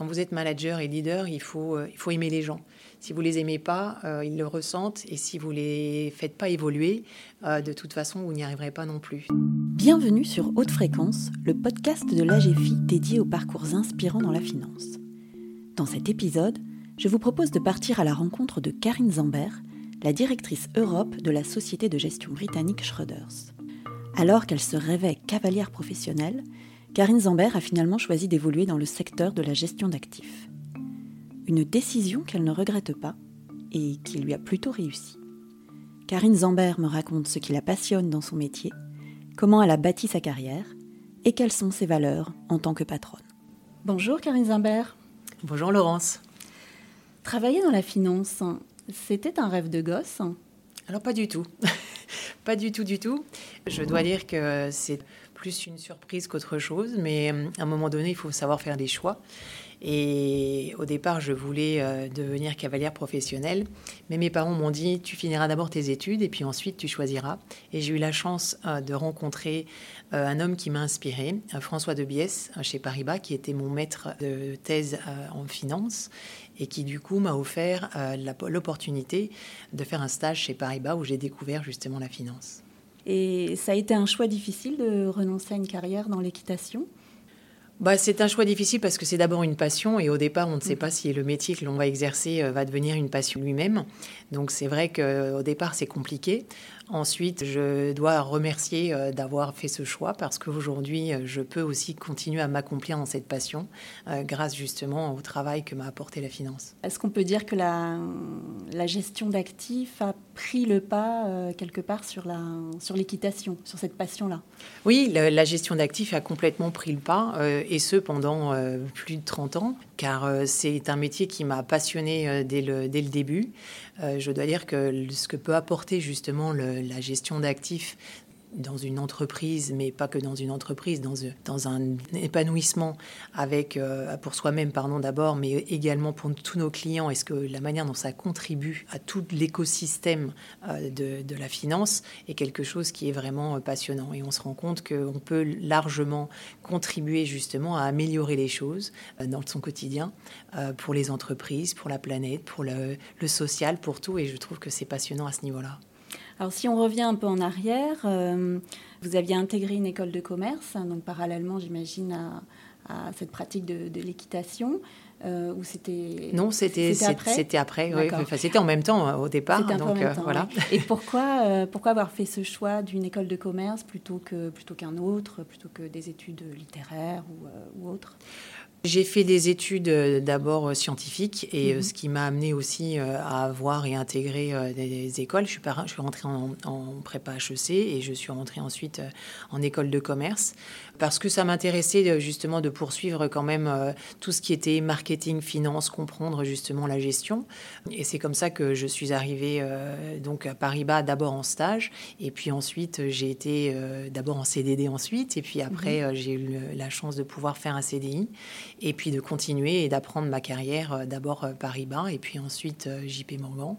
quand vous êtes manager et leader, il faut, il faut aimer les gens. Si vous les aimez pas, ils le ressentent. Et si vous les faites pas évoluer, de toute façon, vous n'y arriverez pas non plus. Bienvenue sur Haute Fréquence, le podcast de l'AGFI dédié aux parcours inspirants dans la finance. Dans cet épisode, je vous propose de partir à la rencontre de Karine Zambert, la directrice Europe de la société de gestion britannique Schroders. Alors qu'elle se rêvait cavalière professionnelle, Karine Zambert a finalement choisi d'évoluer dans le secteur de la gestion d'actifs. Une décision qu'elle ne regrette pas et qui lui a plutôt réussi. Karine Zambert me raconte ce qui la passionne dans son métier, comment elle a bâti sa carrière et quelles sont ses valeurs en tant que patronne. Bonjour Karine Zambert. Bonjour Laurence. Travailler dans la finance, c'était un rêve de gosse? Alors pas du tout. pas du tout, du tout. Je dois dire que c'est plus une surprise qu'autre chose, mais euh, à un moment donné, il faut savoir faire des choix. Et au départ, je voulais euh, devenir cavalière professionnelle, mais mes parents m'ont dit tu finiras d'abord tes études et puis ensuite tu choisiras. Et j'ai eu la chance euh, de rencontrer un homme qui m'a inspiré, François de Biès, chez Paribas, qui était mon maître de thèse en finance et qui du coup m'a offert l'opportunité de faire un stage chez Paribas où j'ai découvert justement la finance. Et ça a été un choix difficile de renoncer à une carrière dans l'équitation? Bah, c'est un choix difficile parce que c'est d'abord une passion et au départ, on ne sait mm. pas si le métier que l'on va exercer euh, va devenir une passion lui-même. Donc c'est vrai qu'au départ, c'est compliqué. Ensuite, je dois remercier euh, d'avoir fait ce choix parce qu'aujourd'hui, euh, je peux aussi continuer à m'accomplir dans cette passion grâce justement au travail que m'a apporté la finance. Est-ce qu'on peut dire que la, la gestion d'actifs a pris le pas quelque part sur l'équitation, sur, sur cette passion-là Oui, la, la gestion d'actifs a complètement pris le pas et ce pendant euh, plus de 30 ans, car euh, c'est un métier qui m'a passionné euh, dès le, dès le début. je dois dire que ce que peut apporter justement la gestion d'actifs dans une entreprise, mais pas que dans une entreprise, dans, un épanouissement avec, euh, pour soi-même, pardon, d'abord, mais également pour tous nos clients. Est-ce que la manière dont ça contribue à tout l'écosystème euh, de, la finance est quelque chose qui est vraiment euh, passionnant. Et on se rend compte qu'on peut largement contribuer justement à améliorer les choses dans son quotidien pour les entreprises, pour la planète, pour le social, pour tout. Et je trouve que c'est passionnant à ce niveau-là. Alors si on revient un peu en arrière, euh, vous aviez intégré une école de commerce, hein, donc parallèlement j'imagine à, cette pratique de, l'équitation. Euh, ou c'était non c'était après c'était après oui. enfin, c'était en même temps euh, au départ donc voilà et pourquoi pourquoi avoir fait ce choix d'une école de commerce plutôt que plutôt qu'un autre plutôt que des études littéraires ou, ou autres? J'ai fait des études euh, d'abord euh, scientifiques et euh, mhm. ce qui m'a amené aussi à avoir et intégrer des écoles. Je suis, je suis rentrée en, en, prépa HEC et je suis rentrée ensuite en école de commerce parce que ça m'intéressait justement de poursuivre quand même tout ce qui était marketing, finance, comprendre justement la gestion. Et c'est comme ça que je suis arrivée donc à Paris-Bas d'abord en stage et puis ensuite j'ai été d'abord en CDD ensuite et puis après mhm. j'ai eu la chance de pouvoir faire un CDI et puis de continuer et d'apprendre ma carrière euh, d'abord euh, Paris-Bas et puis ensuite euh, JP Morgan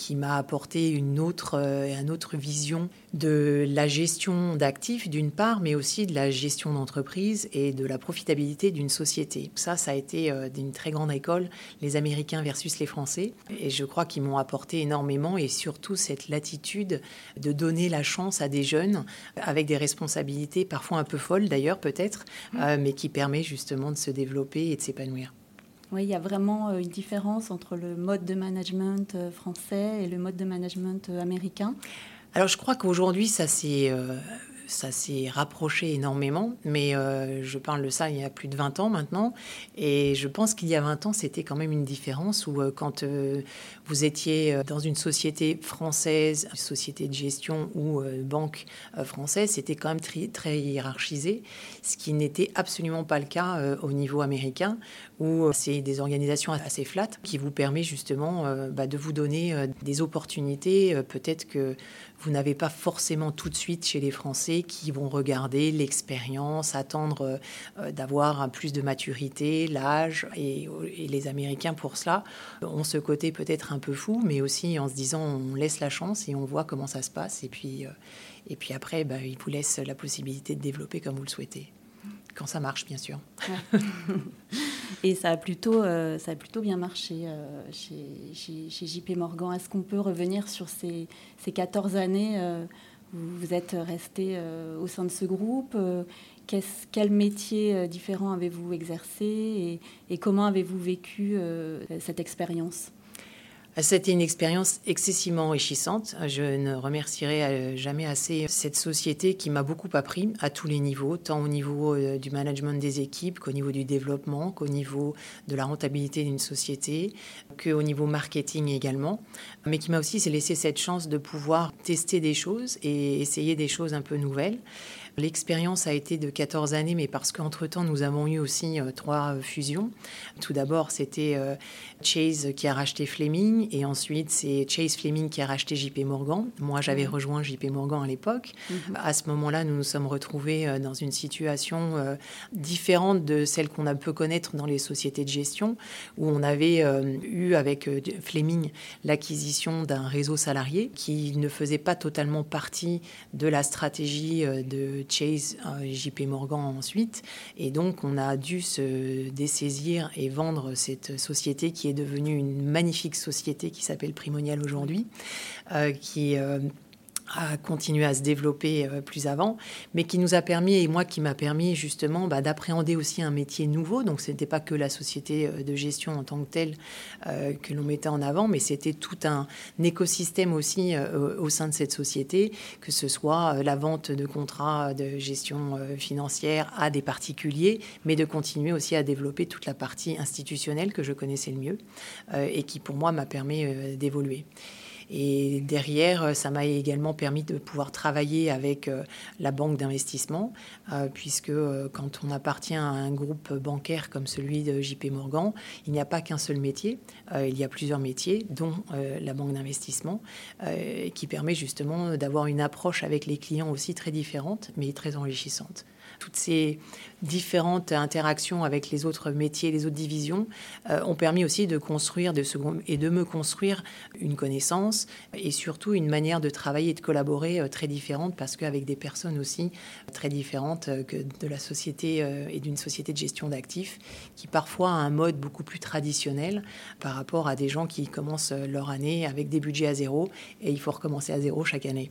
qui m'a apporté une autre, une autre vision de la gestion d'actifs d'une part, mais aussi de la gestion d'entreprise et de la profitabilité d'une société. Ça, ça a été d'une très grande école, les Américains versus les Français. Et je crois qu'ils m'ont apporté énormément et surtout cette latitude de donner la chance à des jeunes avec des responsabilités parfois un peu folles d'ailleurs peut-être, mmh. mais qui permet justement de se développer développer et de s'épanouir. Oui, il y a vraiment euh, une différence entre le mode de management euh, français et le mode de management euh, américain. Alors je crois qu'aujourd'hui, ça s'est ça s'est rapproché énormément, mais euh, je parle de ça il y a plus de 20 ans maintenant, et je pense qu'il y a 20 ans, c'était quand même une différence où euh, quand euh, vous étiez dans une société française, société de gestion ou banque française, c'était quand même très, très, hiérarchisé, ce qui n'était absolument pas le cas au niveau américain, où c'est des organisations assez flattes qui vous permet justement bah, de vous donner des opportunités, peut-être que vous n'avez pas forcément tout de suite chez les Français qui vont regarder l'expérience, attendre euh, d'avoir plus de maturité, l'âge, et, les Américains pour cela ont ce côté peut-être un peu fou, mais aussi en se disant on laisse la chance et on voit comment ça se passe, et puis, euh, et puis après, bah, ils vous laissent la possibilité de développer comme vous le souhaitez quand ça marche, bien sûr. Et ça a plutôt, ça a plutôt bien marché chez, chez, JP Morgan. Est-ce qu'on peut revenir sur ces, ces 14 années vous êtes resté au sein de ce groupe quel métier différent avez-vous exercé et, comment avez-vous vécu cette expérience? C'était une expérience excessivement enrichissante. Je ne remercierai euh, jamais assez cette société qui m'a beaucoup appris à tous les niveaux, tant au niveau euh, du management des équipes qu'au niveau du développement, qu'au niveau de la rentabilité d'une société, qu'au niveau marketing également, mais qui m'a aussi laissé cette chance de pouvoir tester des choses et essayer des choses un peu nouvelles. L'expérience a été de 14 années, mais parce qu'entre-temps, nous avons eu aussi euh, trois euh, fusions. Tout d'abord, c'était euh, Chase qui a racheté Fleming, et ensuite, c'est Chase Fleming qui a racheté JP Morgan. Moi, j'avais mhm. rejoint JP Morgan à l'époque. Mhm. À ce moment-là, nous nous sommes retrouvés dans une situation différente de celle qu'on a pu connaître dans les sociétés de gestion, où on avait eu avec Fleming l'acquisition d'un réseau salarié qui ne faisait pas totalement partie de la stratégie de Chase, euh, JP Morgan ensuite. Et donc, on a dû se dessaisir et vendre cette société qui est devenue une magnifique société qui s'appelle Primonial aujourd'hui, euh, qui euh, à continuer à se développer euh, plus avant, mais qui nous a permis, et moi qui m'a permis justement bah, d'appréhender aussi un métier nouveau. Donc ce n'était pas que la société euh, de gestion en tant que telle euh, que l'on mettait en avant, mais c'était tout un écosystème aussi au sein de cette société, que ce soit la vente de contrats de gestion financière à des particuliers, mais de continuer aussi à développer toute la partie institutionnelle que je connaissais le mieux et qui pour moi m'a permis d'évoluer. Et derrière, euh, ça m'a également permis de pouvoir travailler avec euh, la banque d'investissement, euh, puisque quand on appartient à un groupe bancaire comme celui de JP Morgan, il n'y a pas qu'un seul métier, il y a plusieurs métiers, dont la banque d'investissement, qui permet justement d'avoir une approche avec les clients aussi très différente, mais très enrichissante toutes ces différentes interactions avec les autres métiers, les autres divisions, euh, ont permis aussi de construire de et de me construire une connaissance et surtout une manière de travailler et de collaborer euh, très différente parce qu'avec des personnes aussi très différentes euh, que de la société et d'une société de gestion d'actifs qui parfois a un mode beaucoup plus traditionnel par rapport à des gens qui commencent leur année avec des budgets à zéro et il faut recommencer à zéro chaque année.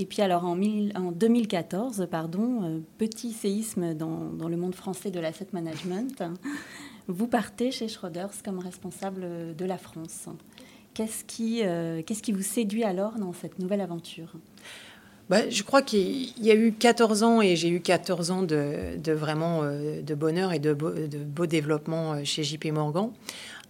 Et puis alors en, 2014, pardon, euh, petit séisme dans, le monde français de l'asset management, vous partez chez Schroders comme responsable de la France. Qu'est-ce qui, euh, qu'est-ce qui vous séduit alors dans cette nouvelle aventure? Bah, je crois qu'il y a eu 14 ans et j'ai eu 14 ans de, vraiment euh, de bonheur et de beau, de beau développement chez JP Morgan.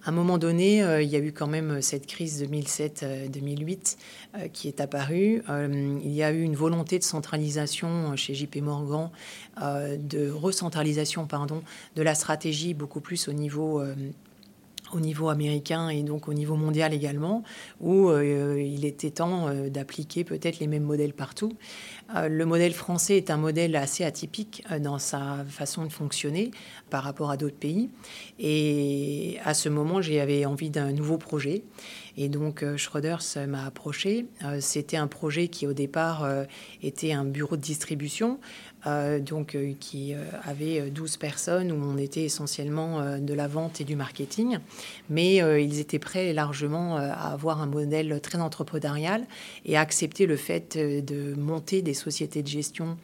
À un moment donné, euh, il y a eu quand même cette crise 2007-2008 euh, qui est apparue. Euh, il y a eu une volonté de centralisation chez JP Morgan, de recentralisation pardon, de la stratégie beaucoup plus au niveau au niveau américain et donc au niveau mondial également, où il était temps d'appliquer peut-être les mêmes modèles partout. le modèle français est un modèle assez atypique dans sa façon de fonctionner par rapport à d'autres pays. Et à ce moment, j'avais envie d'un nouveau projet. Et donc, euh, Schroders m'a approché. Euh, c'était un projet qui, au départ, euh, était un bureau de distribution, donc qui avait 12 personnes, où on était essentiellement de la vente et du marketing. Mais ils étaient prêts largement à avoir un modèle très entrepreneurial et à accepter le fait de monter des sociétés de gestion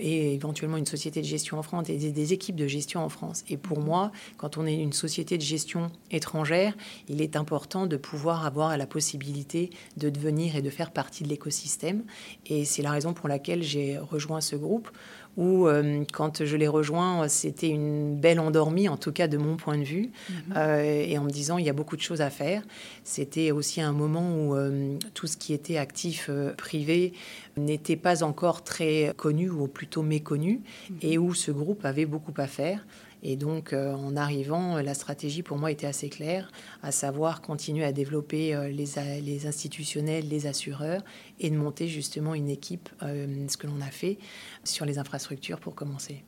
et éventuellement une société de gestion en France et des équipes de gestion en France. Et pour moi, quand on est une société de gestion étrangère, il est important de pouvoir avoir la possibilité de devenir et de faire partie de l'écosystème. Et c'est la raison pour laquelle j'ai rejoint ce groupe où, euh, quand je l'ai rejoint, c'était une belle endormie, en tout cas de mon point de vue, mhm. euh, et en me disant il y a beaucoup de choses à faire. C'était aussi un moment où euh, tout ce qui était actif privé n'était pas encore très connu ou plutôt méconnu, mhm. et où ce groupe avait beaucoup à faire. Et donc, euh, en arrivant, la stratégie pour moi était assez claire, à savoir continuer à développer euh, les, institutionnels, les assureurs, et de monter justement une équipe, euh, ce que l'on a fait sur les infrastructures pour commencer.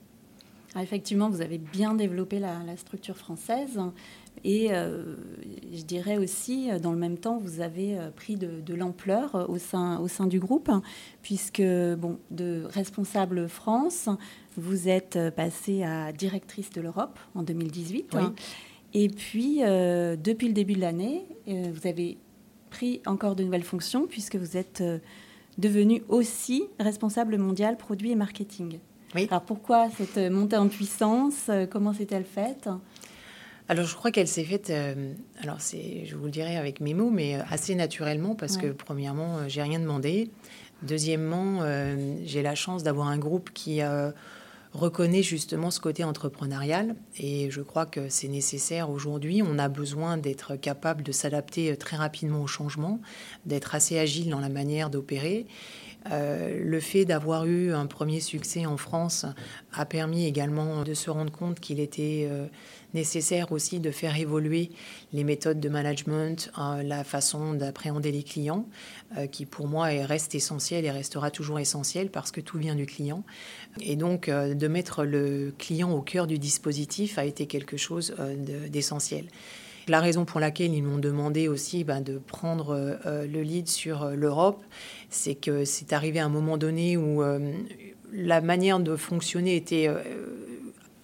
Ah, effectivement, vous avez bien développé la, structure française. Et euh, je dirais aussi, dans le même temps, vous avez euh, pris de, l'ampleur au sein, au sein du groupe, puisque, bon, de responsable France, vous êtes passée à directrice de l'Europe en 2018. Et puis, euh, depuis le début de l'année, vous avez pris encore de nouvelles fonctions, puisque vous êtes devenu aussi responsable mondial produit et marketing. Alors pourquoi cette montée en puissance Comment s'est-elle faite? Alors, je crois qu'elle s'est faite, euh, alors c'est, je vous le dirai avec mes mots, mais euh, assez naturellement parce que premièrement, euh, j'ai rien demandé. Deuxièmement, j'ai la chance d'avoir un groupe qui reconnaît justement ce côté entrepreneurial et je crois que c'est nécessaire aujourd'hui. On a besoin d'être capable de s'adapter très rapidement au changement, d'être assez agile dans la manière d'opérer euh, le fait d'avoir eu un premier succès en France a permis également de se rendre compte qu'il était euh, nécessaire aussi de faire évoluer les méthodes de management, euh, la façon d'appréhender les clients, qui pour moi reste essentiel et restera toujours essentiel parce que tout vient du client. Et donc de mettre le client au cœur du dispositif a été quelque chose d'essentiel. La raison pour laquelle ils m'ont demandé aussi ben, de prendre euh, le lead sur euh, l'Europe, c'est que c'est arrivé à un moment donné où euh, la manière de fonctionner était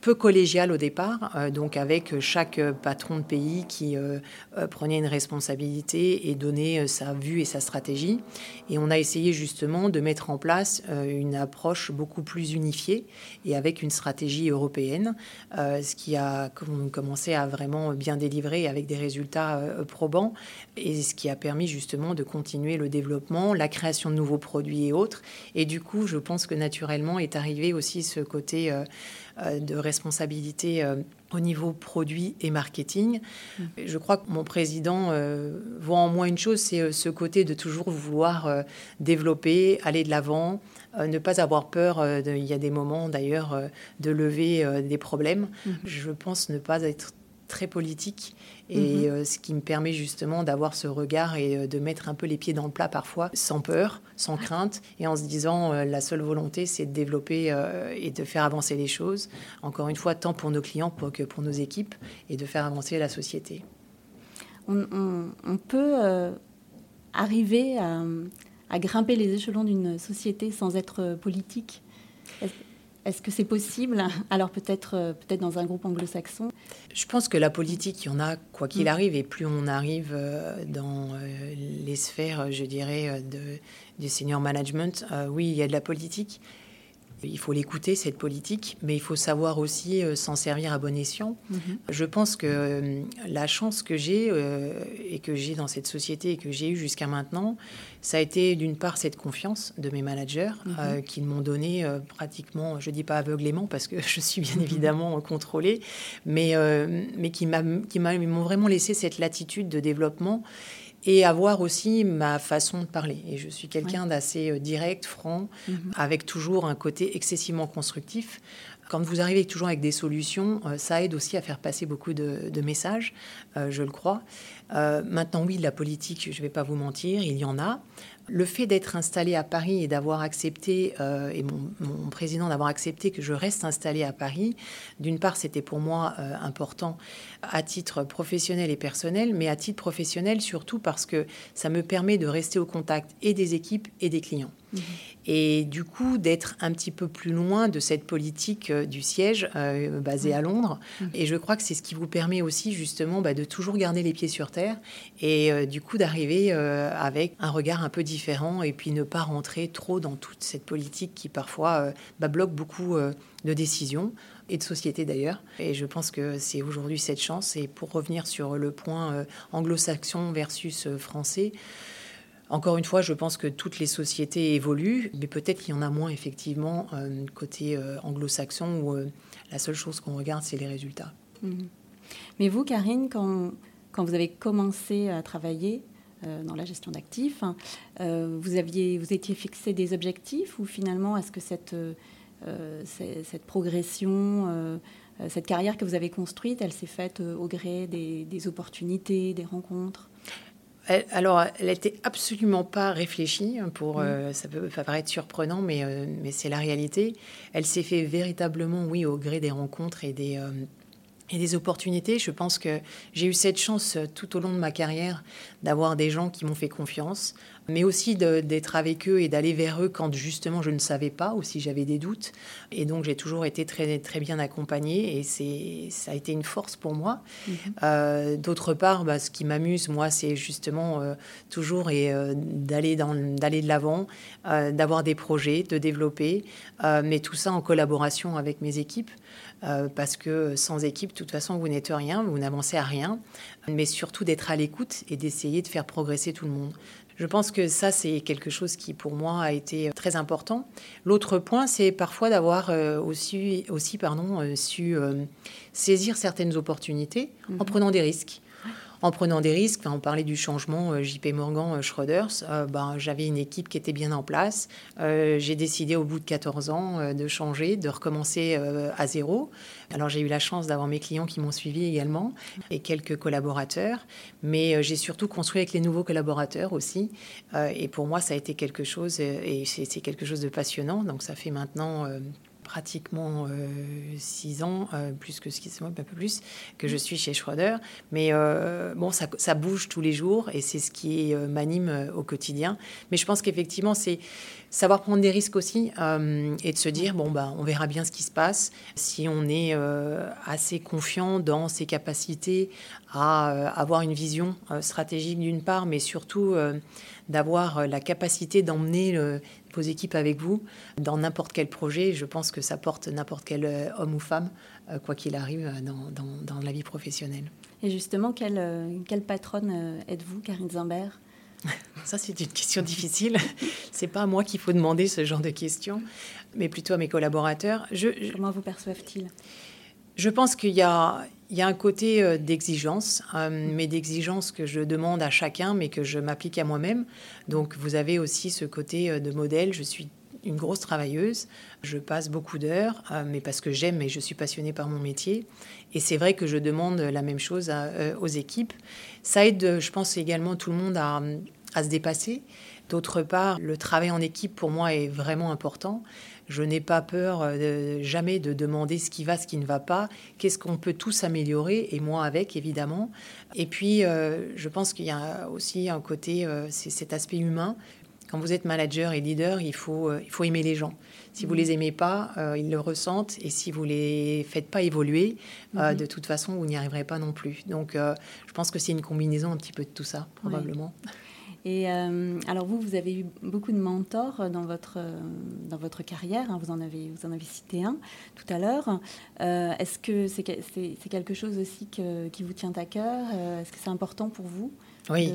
peu collégial au départ, euh, donc avec chaque patron de pays qui euh, euh, prenait une responsabilité et donnait sa vue et sa stratégie. Et on a essayé justement de mettre en place une approche beaucoup plus unifiée et avec une stratégie européenne, ce qui a commencé à vraiment bien délivrer avec des résultats probants et ce qui a permis justement de continuer le développement, la création de nouveaux produits et autres. Et du coup, je pense que naturellement est arrivé aussi ce côté euh, de responsabilité euh, au niveau produit et marketing. Mm. Je crois que mon président euh, voit en moi une chose, c'est ce côté de toujours vouloir développer, aller de l'avant, ne pas avoir peur. il y a des moments d'ailleurs de lever des problèmes. Mm. Je pense ne pas être très politique et mhm. euh, ce qui me permet justement d'avoir ce regard et euh, de mettre un peu les pieds dans le plat parfois, sans peur, sans crainte, et en se disant euh, la seule volonté c'est de développer et de faire avancer les choses, encore une fois, tant pour nos clients que pour nos équipes, et de faire avancer la société. On, peut arriver à, à, grimper les échelons d'une société sans être politique? Est-ce que c'est possible? Alors peut-être euh, peut-être dans un groupe anglo-saxon Je pense que la politique, il y en a quoi qu'il mm. arrive, et plus on arrive euh, dans euh, les sphères, je dirais, de, du senior management, oui, il y a de la politique. Il faut l'écouter, cette politique, mais il faut savoir aussi euh, s'en servir à bon escient. Mhm. Je pense que euh, la chance que j'ai euh, et que j'ai dans cette société et que j'ai eue jusqu'à maintenant, ça a été d'une part cette confiance de mes managers mhm. qui m'ont donné pratiquement, je dis pas aveuglément parce que je suis bien mhm. évidemment contrôlée, mais, mais qui m'ont vraiment laissé cette latitude de développement et avoir aussi ma façon de parler. Et je suis quelqu'un d'assez euh, direct, franc, mhm. avec toujours un côté excessivement constructif. Quand vous arrivez toujours avec des solutions, euh, ça aide aussi à faire passer beaucoup de, messages, euh, je le crois. maintenant, oui, la politique, je ne vais pas vous mentir, il y en a. Le fait d'être installé à Paris et d'avoir accepté, euh, et mon, président d'avoir accepté que je reste installé à Paris, d'une part, c'était pour moi euh, important à titre professionnel et personnel, mais à titre professionnel surtout parce que ça me permet de rester au contact et des équipes et des clients. Mhm. Et du coup, d'être un petit peu plus loin de cette politique euh, du siège basée à Londres. Mhm. Et je crois que c'est ce qui vous permet aussi justement bah, de toujours garder les pieds sur terre et du coup d'arriver avec un regard un peu différent et puis ne pas rentrer trop dans toute cette politique qui parfois euh, bah, bloque beaucoup euh, de décisions et de sociétés d'ailleurs. Et je pense que c'est aujourd'hui cette chance. Et pour revenir sur le point euh, anglo-saxon versus français, encore une fois, je pense que toutes les sociétés évoluent, mais peut-être qu'il y en a moins effectivement côté anglo-saxon où la seule chose qu'on regarde, c'est les résultats. Mmh. Mais vous, Karine, quand, quand vous avez commencé à travailler, dans la gestion d'actifs. Euh, vous, aviez, vous étiez fixé des objectifs ou finalement est-ce que cette, euh, cette progression, cette carrière que vous avez construite, elle s'est faite au gré des, opportunités, des rencontres? Alors, elle n'était absolument pas réfléchie. Hein, pour, mmh. euh, ça peut paraître surprenant, mais, euh, mais c'est la réalité. Elle s'est fait véritablement, oui, au gré des rencontres et des, euh, des opportunités. Je pense que j'ai eu cette chance tout au long de ma carrière d'avoir des gens qui m'ont fait confiance, mais aussi d'être avec eux et d'aller vers eux quand justement je ne savais pas ou si j'avais des doutes. Et donc j'ai toujours été très, très bien accompagnée et ça a été une force pour moi. Mm-hmm. Euh, d'autre part, bah, ce qui m'amuse, moi, c'est justement euh, toujours et euh, d'aller de l'avant, d'avoir des projets, de développer, mais tout ça en collaboration avec mes équipes. parce que sans équipe, de toute façon, vous n'êtes rien, vous n'avancez à rien, mais surtout d'être à l'écoute et d'essayer de faire progresser tout le monde. Je pense que ça, c'est quelque chose qui, pour moi, a été très important. L'autre point, c'est parfois d'avoir euh, aussi, aussi pardon, euh, su euh, saisir certaines opportunités en mhm. prenant des risques en prenant des risques. on parlait du changement euh, JP Morgan euh, Schroders. Euh, ben, j'avais une équipe qui était bien en place. j'ai décidé au bout de 14 ans de changer, de recommencer à zéro. Alors j'ai eu la chance d'avoir mes clients qui m'ont suivi également et quelques collaborateurs. Mais j'ai surtout construit avec les nouveaux collaborateurs aussi. et pour moi, ça a été quelque chose, et c'est quelque chose de passionnant. Donc ça fait maintenant pratiquement euh, six ans, euh, plus que six mois, un peu plus, que je suis chez Schroeder. Mais euh, bon, ça, ça, bouge tous les jours et c'est ce qui m'anime au quotidien. Mais je pense qu'effectivement, c'est savoir prendre des risques aussi et de se dire, bon, bah, on verra bien ce qui se passe. Si on est assez confiant dans ses capacités à avoir une vision stratégique d'une part, mais surtout d'avoir la capacité d'emmener vos équipes avec vous dans n'importe quel projet. Je pense que ça porte n'importe quel euh, homme ou femme, euh, quoi qu'il arrive euh, dans, la vie professionnelle. Et justement, quelle, quelle patronne êtes-vous, Karine Zimbert ça, c'est une question difficile. C'est pas à moi qu'il faut demander ce genre de questions, mais plutôt à mes collaborateurs. Je, Comment vous perçoivent-ils? Je pense qu'il y a, il y a un côté euh, d'exigence, euh, mais d'exigence que je demande à chacun, mais que je m'applique à moi-même. Donc vous avez aussi ce côté euh, de modèle. Je suis une grosse travailleuse. Je passe beaucoup d'heures, mais parce que j'aime et je suis passionnée par mon métier. Et c'est vrai que je demande la même chose aux équipes. Ça aide, je pense, également tout le monde à, se dépasser. D'autre part, le travail en équipe pour moi est vraiment important. Je n'ai pas peur euh, jamais de demander ce qui va, ce qui ne va pas, qu'est-ce qu'on peut tous améliorer, et moi avec, évidemment. Et puis, euh, je pense qu'il y a aussi un côté, euh, c'est cet aspect humain. Quand vous êtes manager et leader, il faut, il faut aimer les gens. Si vous les aimez pas, ils le ressentent. Et si vous les faites pas évoluer, mhm. de toute façon, vous n'y arriverez pas non plus. Donc, je pense que c'est une combinaison un petit peu de tout ça, probablement. Et euh, alors vous, vous avez eu beaucoup de mentors dans votre, dans votre carrière, hein. vous, en avez, vous en avez cité un tout à l'heure. Euh, est-ce que c'est c'est quelque chose aussi qui vous tient à cœur? Euh, Est-ce que c'est important pour vous? Oui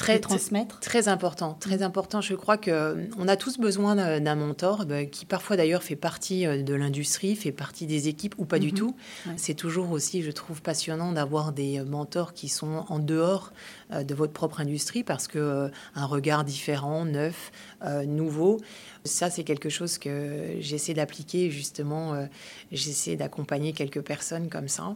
très, transmettre Très important, très mm. important. Je crois que euh, on a tous besoin d'un mentor bah, qui parfois d'ailleurs fait partie euh, de l'industrie, fait partie des équipes ou pas du mm-hmm. tout. C'est toujours aussi, je trouve, passionnant d'avoir des euh, mentors qui sont en dehors de votre propre industrie parce que un regard différent, neuf, nouveau, ça, c'est quelque chose que j'essaie d'appliquer. Justement, euh, j'essaie d'accompagner quelques personnes comme ça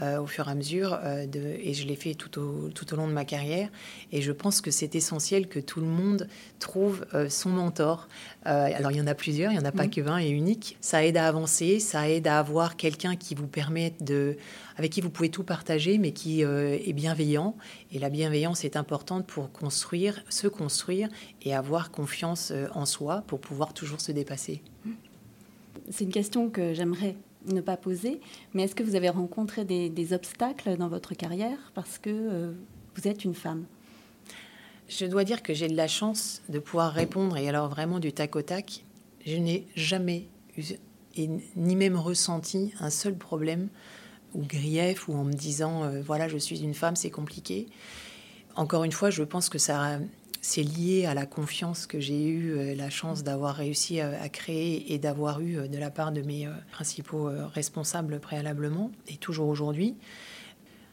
euh, au fur et à mesure. Euh, de, et je l'ai fait tout au, tout au long de ma carrière. Et je pense que c'est essentiel que tout le monde trouve son mentor. alors, il y en a plusieurs, il n'y en a pas mmh. que 20 et unique. Ça aide à avancer, ça aide à avoir quelqu'un qui vous permette de avec qui vous pouvez tout partager, mais qui euh, est bienveillant. Et la bienveillance est importante pour construire, se construire et avoir confiance euh, en soi pour pouvoir toujours se dépasser. C'est une question que j'aimerais ne pas poser, mais est-ce que vous avez rencontré des, obstacles dans votre carrière parce que euh, vous êtes une femme? Je dois dire que j'ai de la chance de pouvoir répondre, et alors vraiment du tac au tac. Je n'ai jamais eu, et ni même ressenti un seul problème ou grief ou en me disant euh, voilà je suis une femme c'est compliqué. Encore une fois je pense que ça c'est lié à la confiance que j'ai eu euh, la chance d'avoir réussi à, créer et d'avoir eu euh, de la part de mes principaux responsables préalablement et toujours aujourd'hui.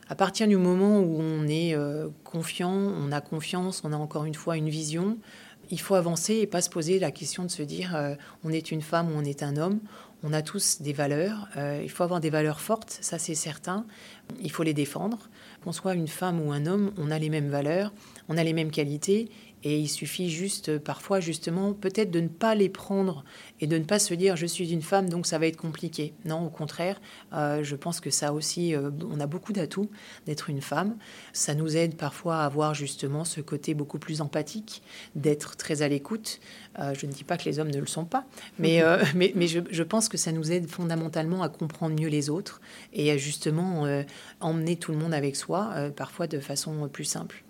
À partir du moment où on est confiant on a confiance on a encore une fois une vision il faut avancer et pas se poser la question de se dire on est une femme ou on est un homme on a tous des valeurs. il faut avoir des valeurs fortes, ça c'est certain. Il faut les défendre. Qu'on soit une femme ou un homme, on a les mêmes valeurs, on a les mêmes qualités et il suffit juste euh, parfois justement peut-être de ne pas les prendre et de ne pas se dire je suis une femme donc ça va être compliqué. Non, au contraire, euh, je pense que ça aussi, euh, on a beaucoup d'atouts d'être une femme. Ça nous aide parfois à avoir justement ce côté beaucoup plus empathique, d'être très à l'écoute. je ne dis pas que les hommes ne le sont pas, mais, mais, mais je, je, pense que ça nous aide fondamentalement à comprendre mieux les autres et à justement emmener tout le monde avec soi, parfois de façon plus simple.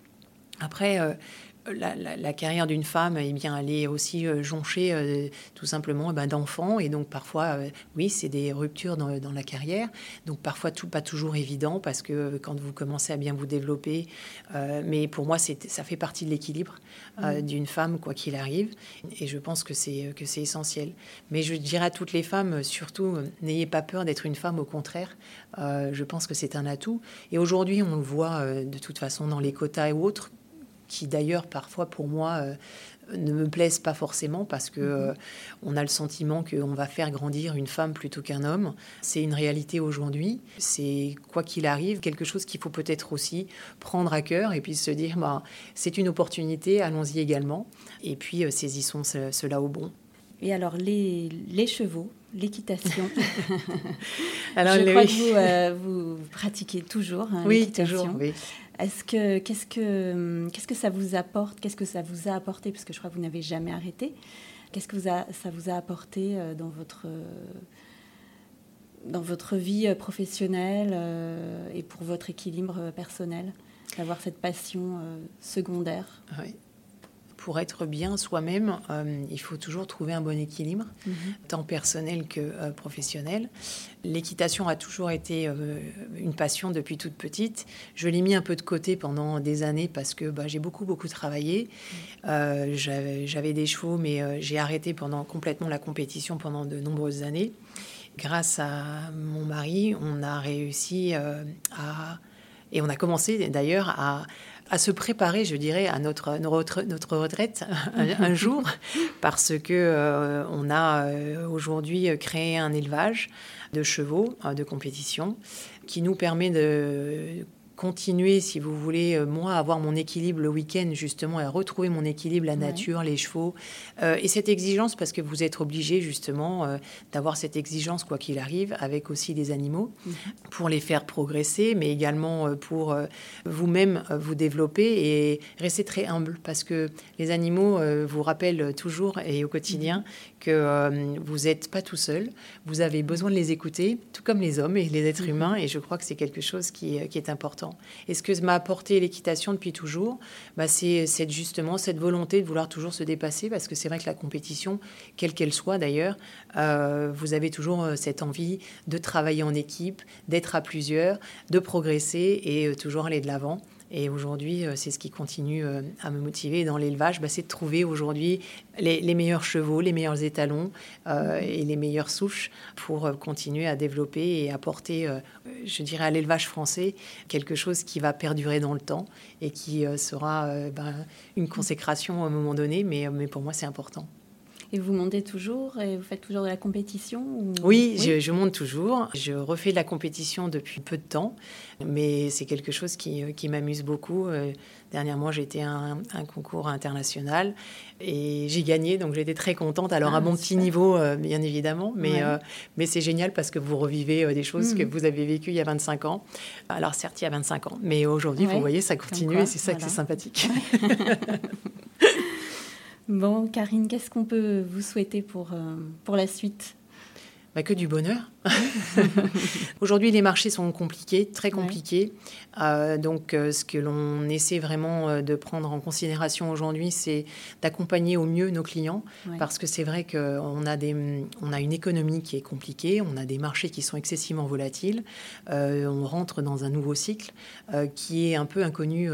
Après, la, carrière d'une femme, eh bien, elle est aussi euh, jonchée euh, tout simplement eh ben, d'enfants. Et donc parfois, euh, oui, c'est des ruptures dans, la carrière. Donc parfois, tout pas toujours évident parce que quand vous commencez à bien vous développer, mais pour moi, ça fait partie de l'équilibre mmh. d'une femme, quoi qu'il arrive. Et je pense que c'est que c'est essentiel. Mais je dirais à toutes les femmes, surtout, n'ayez pas peur d'être une femme. Au contraire, je pense que c'est un atout. Et aujourd'hui, on le voit de toute façon dans les quotas et autres qui d'ailleurs parfois pour moi euh, ne me plaisent pas forcément parce que euh, on a le sentiment qu'on va faire grandir une femme plutôt qu'un homme. C'est une réalité aujourd'hui. C'est quoi qu'il arrive quelque chose qu'il faut peut-être aussi prendre à cœur et puis se dire bah, c'est une opportunité, allons-y également et puis euh, saisissons cela au bon. Et alors les, les chevaux, l'équitation. alors je crois que vous, vous, pratiquez toujours hein, oui, toujours, oui. Est-ce que qu'est-ce que qu'est-ce que ça vous apporte? Qu'est-ce que ça vous a apporté? Parce que je crois que vous n'avez jamais arrêté. Qu'est-ce que ça vous a apporté euh, dans votre dans votre vie euh, professionnelle euh, et pour votre équilibre personnel d'avoir cette passion secondaire? Oui pour être bien soi-même, euh, il faut toujours trouver un bon équilibre, mhm. tant personnel que euh, professionnel. L'équitation a toujours été euh, une passion depuis toute petite. Je l'ai mis un peu de côté pendant des années parce que bah, j'ai beaucoup, beaucoup travaillé. Mhm. J'avais des chevaux, mais j'ai arrêté pendant complètement la compétition pendant de nombreuses années. Grâce à mon mari, on a réussi à... Et on a commencé d'ailleurs à à se préparer, je dirais, à notre, notre, notre retraite un, jour, parce que euh, on a euh, aujourd'hui créé un élevage de chevaux euh, de compétition qui nous permet de continuer, si vous voulez, euh, moi, avoir mon équilibre le week-end, justement, et à retrouver mon équilibre, la nature, les chevaux. Euh, et cette exigence, parce que vous êtes obligé, justement, euh, d'avoir cette exigence, quoi qu'il arrive, avec aussi les animaux, mhm. pour les faire progresser, mais également pour vous-même vous développer et rester très humble, parce que les animaux vous rappellent toujours et au quotidien mhm. que vous n'êtes pas tout seul, vous avez besoin de les écouter, tout comme les hommes et les êtres mhm. humains, et je crois que c'est quelque chose qui est important. Et ce que m'a apporté l'équitation depuis toujours, bah, c'est justement cette volonté de vouloir toujours se dépasser, parce que c'est vrai que la compétition, quelle qu'elle soit d'ailleurs, euh, vous avez toujours euh, cette envie de travailler en équipe, d'être à plusieurs, de progresser et euh, toujours aller de l'avant. Et aujourd'hui, euh, c'est ce qui continue euh, à me motiver dans l'élevage, bah, c'est de trouver aujourd'hui les, meilleurs chevaux, les meilleurs étalons euh, et les meilleures souches pour continuer à développer et apporter, je dirais, à l'élevage français quelque chose qui va perdurer dans le temps et qui sera bah, une consécration à un moment donné, mais, mais pour moi, c'est important. Et vous montez toujours et vous faites toujours de la compétition oui, Je, monte toujours. Je refais de la compétition depuis peu de temps, mais c'est quelque chose qui, euh, qui m'amuse beaucoup. Euh, dernièrement, j'ai été à un, concours international et j'ai gagné, donc j'étais très contente. Alors à ah, mon petit niveau, euh, bien évidemment, mais, mais c'est génial parce que vous revivez des choses que mmh. vous avez vécues il y a 25 ans. Alors certes, il y a 25 ans, mais aujourd'hui, vous voyez, ça continue et c'est ça qui est sympathique. Bon, Karine, qu'est-ce qu'on peut vous souhaiter pour, euh, la suite? Bah, Que du bonheur. Aujourd'hui, les marchés sont compliqués, très compliqués. Euh, donc, euh, ce que l'on essaie vraiment euh, de prendre en considération aujourd'hui, c'est d'accompagner au mieux nos clients, parce que c'est vrai qu'on a, des, on a une économie qui est compliquée, on a des marchés qui sont excessivement volatiles, on rentre dans un nouveau cycle qui est un peu inconnu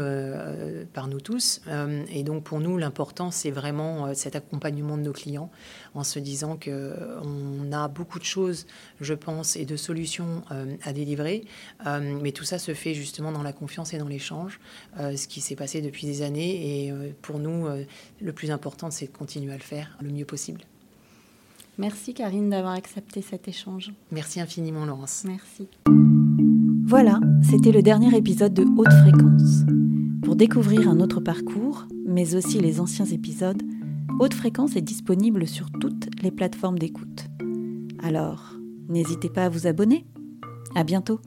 par nous tous. et donc, pour nous, l'important, c'est vraiment cet accompagnement de nos clients en se disant qu'on a beaucoup de choses, je pense, et de solutions euh, à délivrer. Euh, mais tout ça se fait justement dans la confiance et dans l'échange, euh, ce qui s'est passé depuis des années. Et pour nous, le plus important, c'est de continuer à le faire le mieux possible. Merci Karine d'avoir accepté cet échange. Merci infiniment Laurence. Merci. Voilà, c'était le dernier épisode de Haute Fréquence. Pour découvrir un autre parcours, mais aussi les anciens épisodes, Haute Fréquence est disponible sur toutes les plateformes d'écoute. Alors, n'hésitez pas à vous abonner. À bientôt.